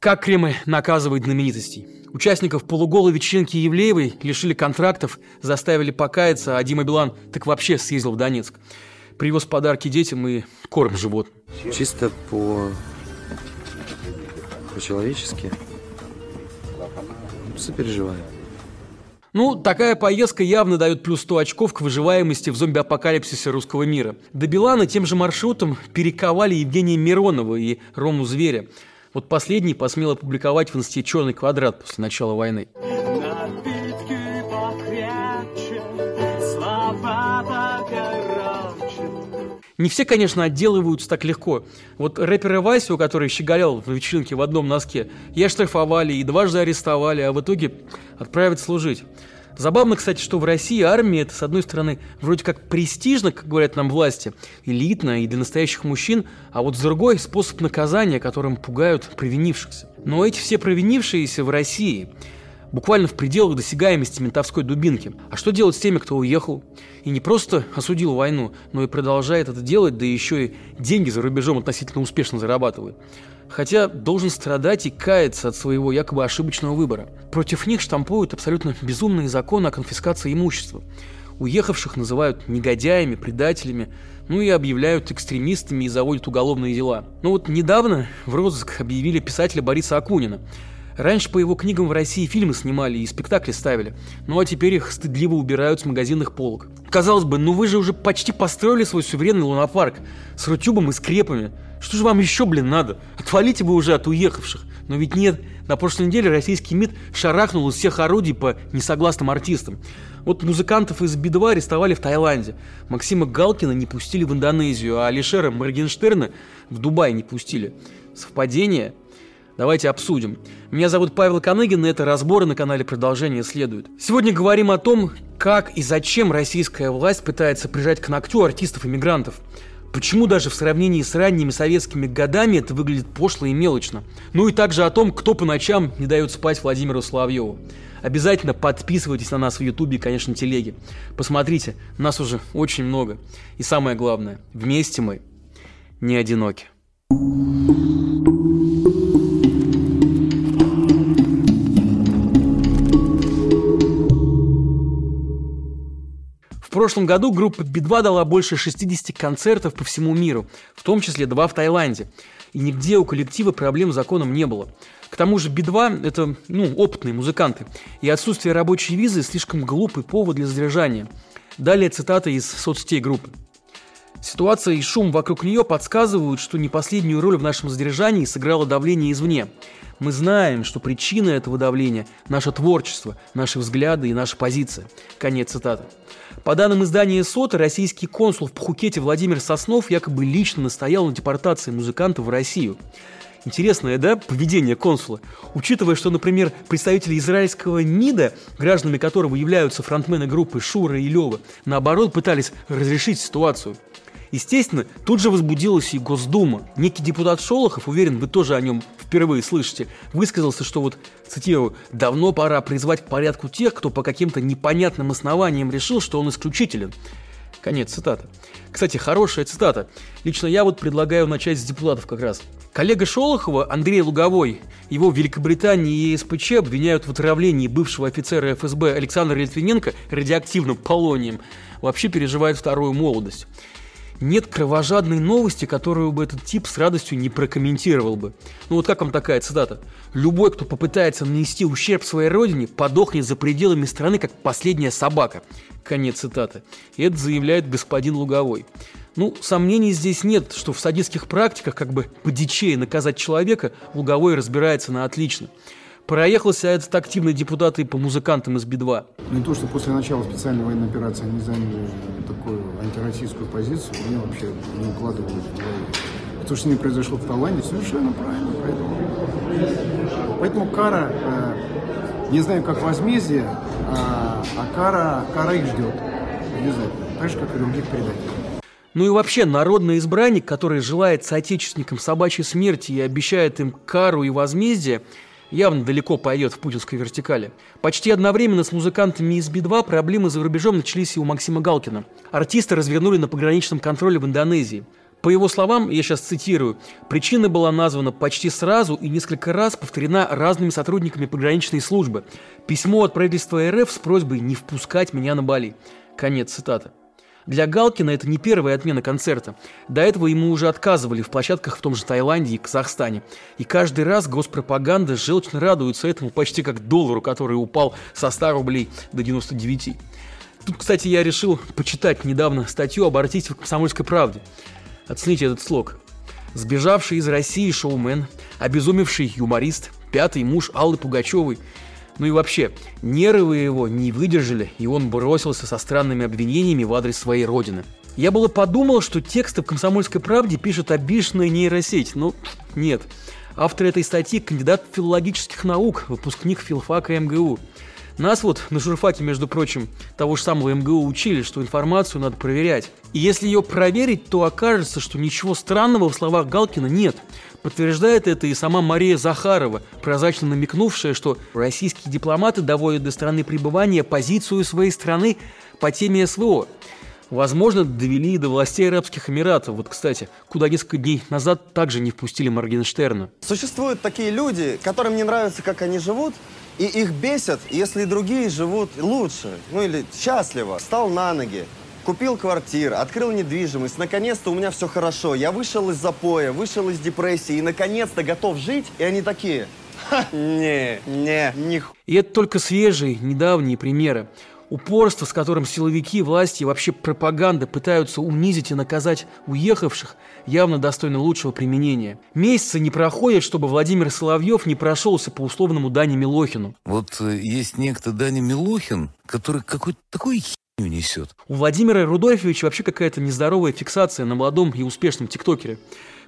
Как Кремль наказывает знаменитостей? Участников полуголой вечеринки Евлеевой лишили контрактов, заставили покаяться, а Дима Билан так вообще съездил в Донецк. Привез подарки детям и корм животным. Чисто по... по-человечески. Сопереживаю. Ну, такая поездка явно дает плюс 100 очков к выживаемости в зомби-апокалипсисе русского мира. До Билана тем же маршрутом перековали Евгения Миронова и Рому Зверя. Вот последний посмел опубликовать в инсте «Черный квадрат» после начала войны. Не все, конечно, отделываются так легко. Вот рэпера Васю, который щеголял в вечеринке в одном носке, я штрафовали и дважды арестовали, а в итоге отправят служить. Забавно, кстати, что в России армия это, с одной стороны, вроде как престижно, как говорят нам власти, элитно и для настоящих мужчин, а вот с другой способ наказания, которым пугают провинившихся. Но эти все провинившиеся в России буквально в пределах досягаемости ментовской дубинки. А что делать с теми, кто уехал и не просто осудил войну, но и продолжает это делать, да еще и деньги за рубежом относительно успешно зарабатывает? Хотя должен страдать и каяться от своего якобы ошибочного выбора. Против них штампуют абсолютно безумные законы о конфискации имущества. Уехавших называют негодяями, предателями, ну и объявляют экстремистами и заводят уголовные дела. Но вот недавно в розыск объявили писателя Бориса Акунина – Раньше по его книгам в России фильмы снимали и спектакли ставили, ну а теперь их стыдливо убирают с магазинных полок. Казалось бы, ну вы же уже почти построили свой суверенный лунопарк с рутюбом и скрепами. Что же вам еще, блин, надо? Отвалите вы уже от уехавших. Но ведь нет, на прошлой неделе российский МИД шарахнул из всех орудий по несогласным артистам. Вот музыкантов из Би-2 арестовали в Таиланде. Максима Галкина не пустили в Индонезию, а Алишера Моргенштерна в Дубай не пустили. Совпадение? Давайте обсудим. Меня зовут Павел Коныгин, и это разборы на канале «Продолжение следует». Сегодня говорим о том, как и зачем российская власть пытается прижать к ногтю артистов-иммигрантов. Почему даже в сравнении с ранними советскими годами это выглядит пошло и мелочно? Ну и также о том, кто по ночам не дает спать Владимиру Соловьеву. Обязательно подписывайтесь на нас в Ютубе и, конечно, телеге. Посмотрите, нас уже очень много. И самое главное, вместе мы не одиноки. В прошлом году группа Би-2 дала больше 60 концертов по всему миру, в том числе два в Таиланде. И нигде у коллектива проблем с законом не было. К тому же Би-2 – это ну, опытные музыканты, и отсутствие рабочей визы – слишком глупый повод для задержания. Далее цитата из соцсетей группы. Ситуация и шум вокруг нее подсказывают, что не последнюю роль в нашем задержании сыграло давление извне. Мы знаем, что причина этого давления – наше творчество, наши взгляды и наша позиция. Конец цитаты. По данным издания СОТа, российский консул в Пхукете Владимир Соснов якобы лично настоял на депортации музыкантов в Россию. Интересное, да, поведение консула? Учитывая, что, например, представители израильского МИДа, гражданами которого являются фронтмены группы Шура и Лева, наоборот пытались разрешить ситуацию – Естественно, тут же возбудилась и Госдума. Некий депутат Шолохов, уверен, вы тоже о нем впервые слышите, высказался, что вот, цитирую, «давно пора призвать к порядку тех, кто по каким-то непонятным основаниям решил, что он исключителен». Конец цитаты. Кстати, хорошая цитата. Лично я вот предлагаю начать с депутатов как раз. Коллега Шолохова, Андрей Луговой, его в Великобритании и СПЧ обвиняют в отравлении бывшего офицера ФСБ Александра Литвиненко радиоактивным полонием. Вообще переживает вторую молодость. Нет кровожадной новости, которую бы этот тип с радостью не прокомментировал бы. Ну вот как вам такая цитата? «Любой, кто попытается нанести ущерб своей родине, подохнет за пределами страны, как последняя собака». Конец цитаты. И это заявляет господин Луговой. Ну, сомнений здесь нет, что в садистских практиках, как бы по дичее наказать человека, Луговой разбирается на отлично. Проехался этот активный депутат и по музыкантам из Би-2. Ну и то, что после начала специальной военной операции они заняли такую антироссийскую позицию, мне вообще не укладывалось в голове. То, что с ними произошло в Таиланде, совершенно правильно. Поэтому, поэтому кара, э, не знаю, как возмездие, а, а кара, кара их ждет. Обязательно. Так же, как и других предателей. Ну и вообще, народный избранник, который желает соотечественникам собачьей смерти и обещает им кару и возмездие – явно далеко пойдет в путинской вертикали. Почти одновременно с музыкантами из Би-2 проблемы за рубежом начались и у Максима Галкина. Артиста развернули на пограничном контроле в Индонезии. По его словам, я сейчас цитирую, причина была названа почти сразу и несколько раз повторена разными сотрудниками пограничной службы. Письмо от правительства РФ с просьбой не впускать меня на Бали. Конец цитаты. Для Галкина это не первая отмена концерта. До этого ему уже отказывали в площадках в том же Таиланде и Казахстане. И каждый раз госпропаганда желчно радуется этому почти как доллару, который упал со 100 рублей до 99. Тут, кстати, я решил почитать недавно статью об артисте в «Комсомольской правде». Оцените этот слог. Сбежавший из России шоумен, обезумевший юморист, пятый муж Аллы Пугачевой – ну и вообще, нервы его не выдержали, и он бросился со странными обвинениями в адрес своей родины. Я было подумал, что тексты в «Комсомольской правде» пишет обиженная нейросеть, но нет. Автор этой статьи – кандидат филологических наук, выпускник филфака МГУ. Нас вот на журфаке, между прочим, того же самого МГУ учили, что информацию надо проверять. И если ее проверить, то окажется, что ничего странного в словах Галкина нет. Подтверждает это и сама Мария Захарова, прозрачно намекнувшая, что российские дипломаты доводят до страны пребывания позицию своей страны по теме СВО. Возможно, довели и до властей Арабских Эмиратов. Вот, кстати, куда несколько дней назад также не впустили Моргенштерна. Существуют такие люди, которым не нравится, как они живут, и их бесят, если другие живут лучше, ну или счастливо. Встал на ноги, купил квартиру, открыл недвижимость. Наконец-то у меня все хорошо. Я вышел из запоя, вышел из депрессии и наконец-то готов жить. И они такие, Ха, не, не, не. И это только свежие, недавние примеры. Упорство, с которым силовики, власти и вообще пропаганда пытаются унизить и наказать уехавших, явно достойно лучшего применения. Месяцы не проходят, чтобы Владимир Соловьев не прошелся по условному Дане Милохину. Вот э, есть некто Даня Милохин, который какой-то такой херню несет. У Владимира Рудольфовича вообще какая-то нездоровая фиксация на молодом и успешном тиктокере.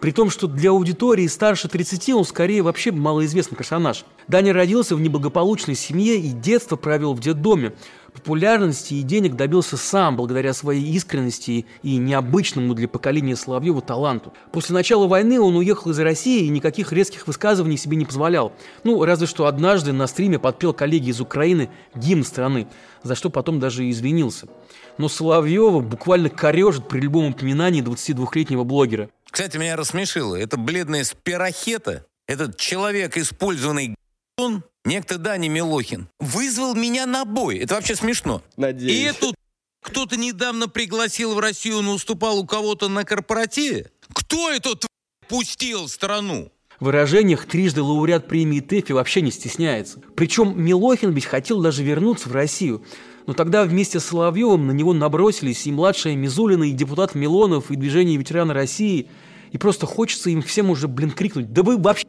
При том, что для аудитории старше 30 он скорее вообще малоизвестный персонаж. Даня родился в неблагополучной семье и детство провел в детдоме. Популярности и денег добился сам благодаря своей искренности и необычному для поколения Соловьева таланту. После начала войны он уехал из России и никаких резких высказываний себе не позволял. Ну, разве что однажды на стриме подпел коллеги из Украины гимн страны, за что потом даже извинился. Но Соловьева буквально корежит при любом упоминании 22-летнего блогера. Кстати, меня рассмешило. Это бледная спирохета, этот человек, использованный он, некто Дани Милохин, вызвал меня на бой. Это вообще смешно. Надеюсь. И эту кто-то недавно пригласил в Россию, но уступал у кого-то на корпоративе. Кто этот пустил страну? В выражениях трижды лауреат премии ТЭФИ вообще не стесняется. Причем Милохин ведь хотел даже вернуться в Россию. Но тогда вместе с Соловьевым на него набросились и младшая Мизулина, и депутат Милонов, и движение ветераны России. И просто хочется им всем уже, блин, крикнуть, да вы вообще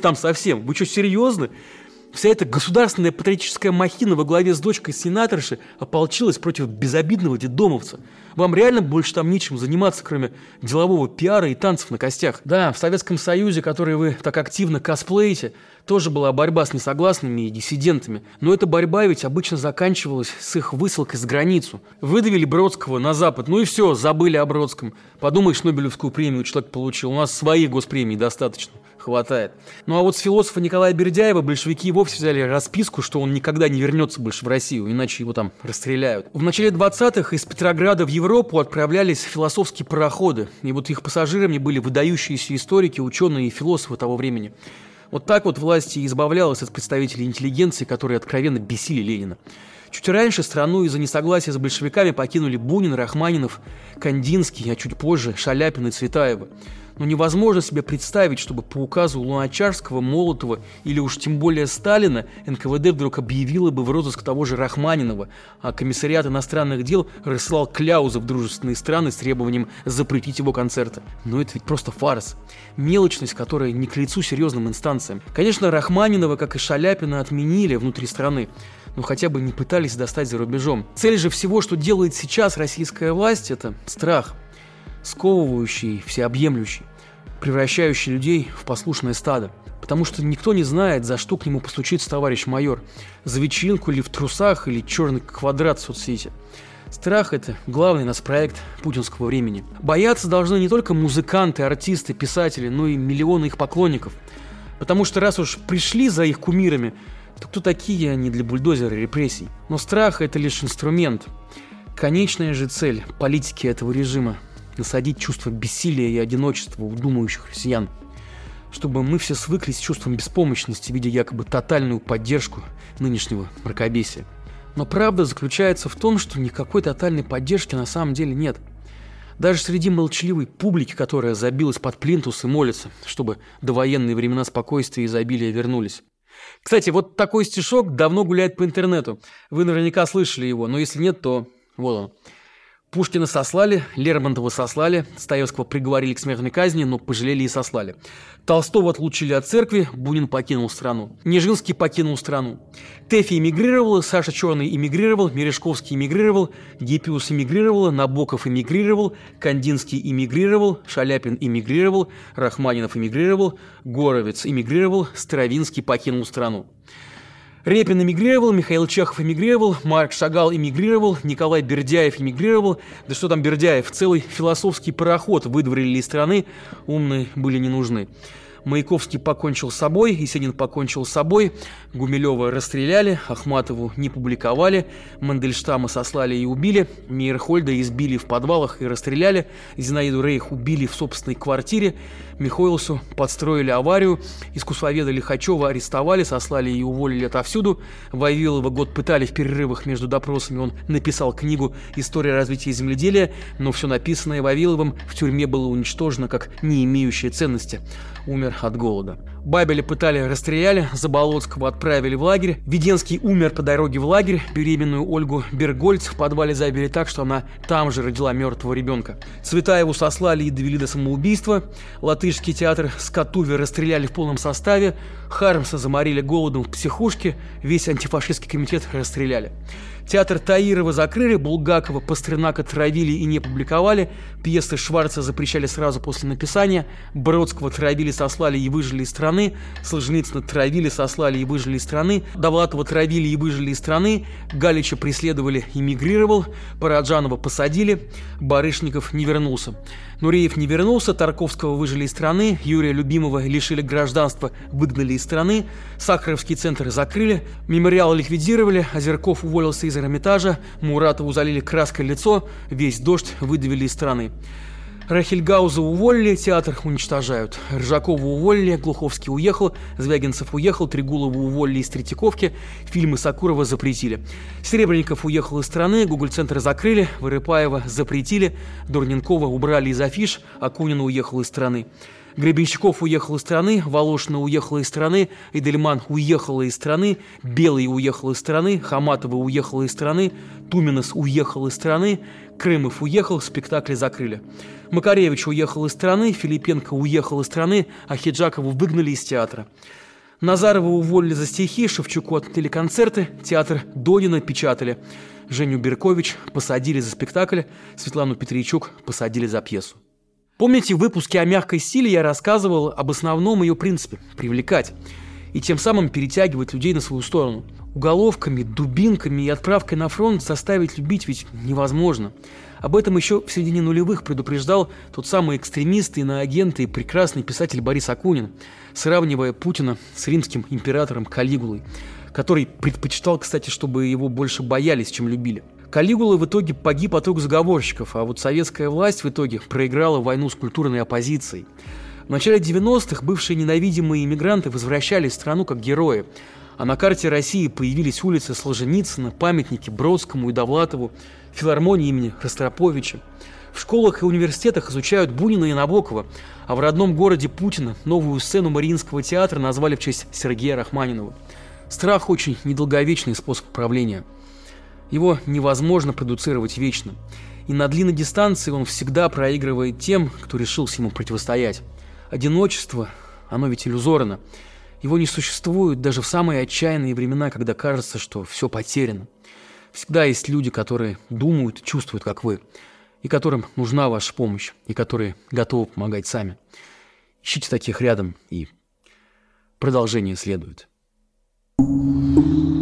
там совсем, вы что, серьезно? Вся эта государственная патриотическая махина во главе с дочкой сенаторши ополчилась против безобидного дедомовца. Вам реально больше там нечем заниматься, кроме делового пиара и танцев на костях. Да, в Советском Союзе, который вы так активно косплеите, тоже была борьба с несогласными и диссидентами. Но эта борьба ведь обычно заканчивалась с их высылкой с границу. Выдавили Бродского на Запад, ну и все, забыли о Бродском. Подумаешь, Нобелевскую премию человек получил, у нас своих госпремий достаточно хватает. Ну а вот с философа Николая Бердяева большевики вовсе взяли расписку, что он никогда не вернется больше в Россию, иначе его там расстреляют. В начале 20-х из Петрограда в Европу отправлялись философские пароходы, и вот их пассажирами были выдающиеся историки, ученые и философы того времени. Вот так вот власть и избавлялась от представителей интеллигенции, которые откровенно бесили Ленина. Чуть раньше страну из-за несогласия с большевиками покинули Бунин, Рахманинов, Кандинский, а чуть позже Шаляпин и Цветаева. Но невозможно себе представить, чтобы по указу Луначарского, Молотова или уж тем более Сталина НКВД вдруг объявило бы в розыск того же Рахманинова, а комиссариат иностранных дел рассылал кляузы в дружественные страны с требованием запретить его концерты. Но это ведь просто фарс. Мелочность, которая не к лицу серьезным инстанциям. Конечно, Рахманинова, как и Шаляпина, отменили внутри страны но хотя бы не пытались достать за рубежом. Цель же всего, что делает сейчас российская власть, это страх, сковывающий, всеобъемлющий превращающий людей в послушное стадо. Потому что никто не знает, за что к нему постучится товарищ майор. За вечеринку или в трусах, или черный квадрат в соцсети. Страх – это главный нас проект путинского времени. Бояться должны не только музыканты, артисты, писатели, но и миллионы их поклонников. Потому что раз уж пришли за их кумирами, то кто такие они для бульдозера репрессий? Но страх – это лишь инструмент. Конечная же цель политики этого режима – насадить чувство бессилия и одиночества у думающих россиян. Чтобы мы все свыклись с чувством беспомощности, видя якобы тотальную поддержку нынешнего мракобесия. Но правда заключается в том, что никакой тотальной поддержки на самом деле нет. Даже среди молчаливой публики, которая забилась под плинтус и молится, чтобы довоенные времена спокойствия и изобилия вернулись. Кстати, вот такой стишок давно гуляет по интернету. Вы наверняка слышали его, но если нет, то вот он. Пушкина сослали, Лермонтова сослали, Стоевского приговорили к смертной казни, но пожалели и сослали. Толстого отлучили от церкви, Бунин покинул страну. Нежинский покинул страну. Тэфи эмигрировала, Саша Черный эмигрировал, Мережковский эмигрировал, Гиппиус эмигрировала, Набоков эмигрировал, Кандинский эмигрировал, Шаляпин эмигрировал, Рахманинов эмигрировал, Горовец эмигрировал, Стравинский покинул страну. Репин эмигрировал, Михаил Чехов эмигрировал, Марк Шагал эмигрировал, Николай Бердяев эмигрировал. Да что там Бердяев, целый философский пароход выдворили из страны, умные были не нужны. Маяковский покончил с собой, Есенин покончил с собой, Гумилева расстреляли, Ахматову не публиковали, Мандельштама сослали и убили, Мейерхольда избили в подвалах и расстреляли, Зинаиду Рейх убили в собственной квартире, Михоилсу подстроили аварию, искусствоведа Лихачева арестовали, сослали и уволили отовсюду, Вавилова год пытали в перерывах между допросами, он написал книгу «История развития земледелия», но все написанное Вавиловым в тюрьме было уничтожено как не имеющее ценности. Умер от голода. Бабеля пытали, расстреляли, Заболоцкого отправили в лагерь. Веденский умер по дороге в лагерь. Беременную Ольгу Бергольц в подвале забили так, что она там же родила мертвого ребенка. Цветаеву сослали и довели до самоубийства. Латышский театр Скатуви расстреляли в полном составе. Хармса заморили голодом в психушке. Весь антифашистский комитет расстреляли. Театр Таирова закрыли, Булгакова, Пастернака травили и не публиковали, пьесы Шварца запрещали сразу после написания, Бродского травили, сослали и выжили из страны, Солженицына травили, сослали и выжили из страны, Довлатова травили и выжили из страны, Галича преследовали и мигрировал, Параджанова посадили, Барышников не вернулся. Нуреев не вернулся, Тарковского выжили из страны, Юрия Любимого лишили гражданства, выгнали из страны, Сахаровский центр закрыли, мемориал ликвидировали, Озерков уволился из Эрмитажа, Муратову залили краской лицо, весь дождь выдавили из страны. Рахильгауза уволили, театр уничтожают. Ржакова уволили, Глуховский уехал, Звягинцев уехал, Трегулова уволили из Третьяковки, фильмы Сакурова запретили. Серебренников уехал из страны, Гугл-центр закрыли, Вырыпаева запретили, Дурненкова убрали из афиш, Акунина уехал из страны. Гребенщиков уехал из страны, Волошина уехала из страны, Эдельман уехала из страны, Белый уехал из страны, Хаматова уехала из страны, Туминас уехал из страны, Крымов уехал, спектакли закрыли. Макаревич уехал из страны, Филипенко уехал из страны, а Хиджакову выгнали из театра. Назарова уволили за стихи, Шевчуку отменили концерты, театр Донина печатали. Женю Беркович посадили за спектакль, Светлану Петричук посадили за пьесу. Помните, в выпуске о мягкой силе я рассказывал об основном ее принципе – привлекать. И тем самым перетягивать людей на свою сторону. Уголовками, дубинками и отправкой на фронт заставить любить ведь невозможно. Об этом еще в середине нулевых предупреждал тот самый экстремист, иноагент и прекрасный писатель Борис Акунин, сравнивая Путина с римским императором Калигулой, который предпочитал, кстати, чтобы его больше боялись, чем любили. Калигула в итоге погиб от рук заговорщиков, а вот советская власть в итоге проиграла войну с культурной оппозицией. В начале 90-х бывшие ненавидимые иммигранты возвращались в страну как герои, а на карте России появились улицы Солженицына, памятники Бродскому и Довлатову, филармонии имени Ростроповича. В школах и университетах изучают Бунина и Набокова, а в родном городе Путина новую сцену Мариинского театра назвали в честь Сергея Рахманинова. Страх очень недолговечный способ управления – его невозможно продуцировать вечно. И на длинной дистанции он всегда проигрывает тем, кто решился ему противостоять. Одиночество, оно ведь иллюзорно. Его не существует даже в самые отчаянные времена, когда кажется, что все потеряно. Всегда есть люди, которые думают, чувствуют, как вы, и которым нужна ваша помощь, и которые готовы помогать сами. Ищите таких рядом, и продолжение следует. thank you